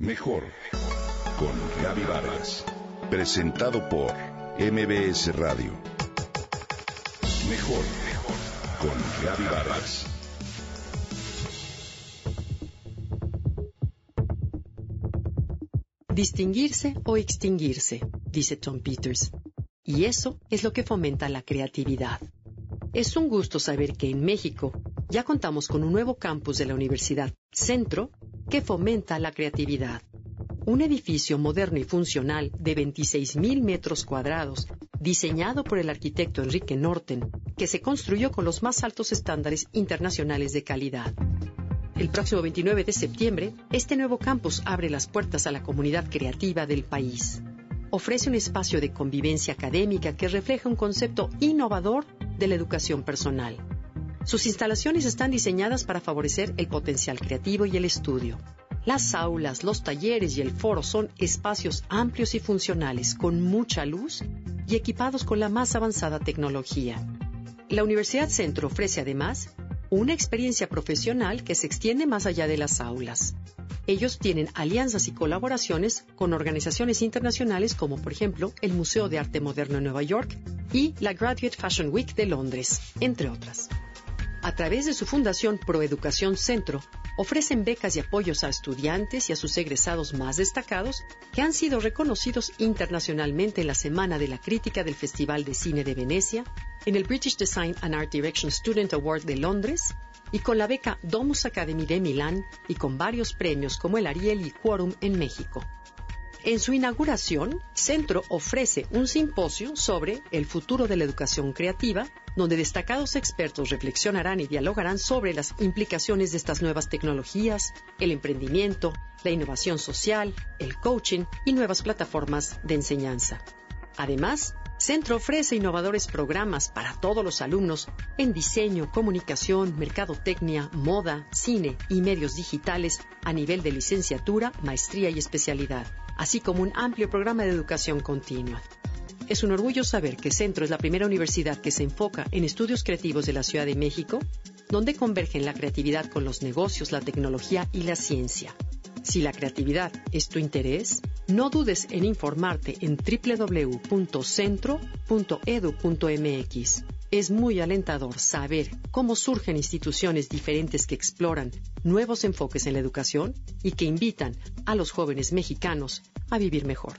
Mejor con Gaby Vargas. Presentado por MBS Radio. Mejor con Gaby Vargas. Distinguirse o extinguirse, dice Tom Peters. Y eso es lo que fomenta la creatividad. Es un gusto saber que en México ya contamos con un nuevo campus de la Universidad Centro que fomenta la creatividad. Un edificio moderno y funcional de 26.000 metros cuadrados, diseñado por el arquitecto Enrique Norten, que se construyó con los más altos estándares internacionales de calidad. El próximo 29 de septiembre, este nuevo campus abre las puertas a la comunidad creativa del país. Ofrece un espacio de convivencia académica que refleja un concepto innovador de la educación personal. Sus instalaciones están diseñadas para favorecer el potencial creativo y el estudio. Las aulas, los talleres y el foro son espacios amplios y funcionales, con mucha luz y equipados con la más avanzada tecnología. La Universidad Centro ofrece además una experiencia profesional que se extiende más allá de las aulas. Ellos tienen alianzas y colaboraciones con organizaciones internacionales como por ejemplo el Museo de Arte Moderno en Nueva York y la Graduate Fashion Week de Londres, entre otras. A través de su fundación Proeducación Centro, ofrecen becas y apoyos a estudiantes y a sus egresados más destacados que han sido reconocidos internacionalmente en la Semana de la Crítica del Festival de Cine de Venecia, en el British Design and Art Direction Student Award de Londres y con la beca Domus Academy de Milán y con varios premios como el Ariel y Quorum en México. En su inauguración, Centro ofrece un simposio sobre el futuro de la educación creativa, donde destacados expertos reflexionarán y dialogarán sobre las implicaciones de estas nuevas tecnologías, el emprendimiento, la innovación social, el coaching y nuevas plataformas de enseñanza. Además, Centro ofrece innovadores programas para todos los alumnos en diseño, comunicación, mercadotecnia, moda, cine y medios digitales a nivel de licenciatura, maestría y especialidad, así como un amplio programa de educación continua. Es un orgullo saber que Centro es la primera universidad que se enfoca en estudios creativos de la Ciudad de México, donde convergen la creatividad con los negocios, la tecnología y la ciencia. Si la creatividad es tu interés, no dudes en informarte en www.centro.edu.mx. Es muy alentador saber cómo surgen instituciones diferentes que exploran nuevos enfoques en la educación y que invitan a los jóvenes mexicanos a vivir mejor.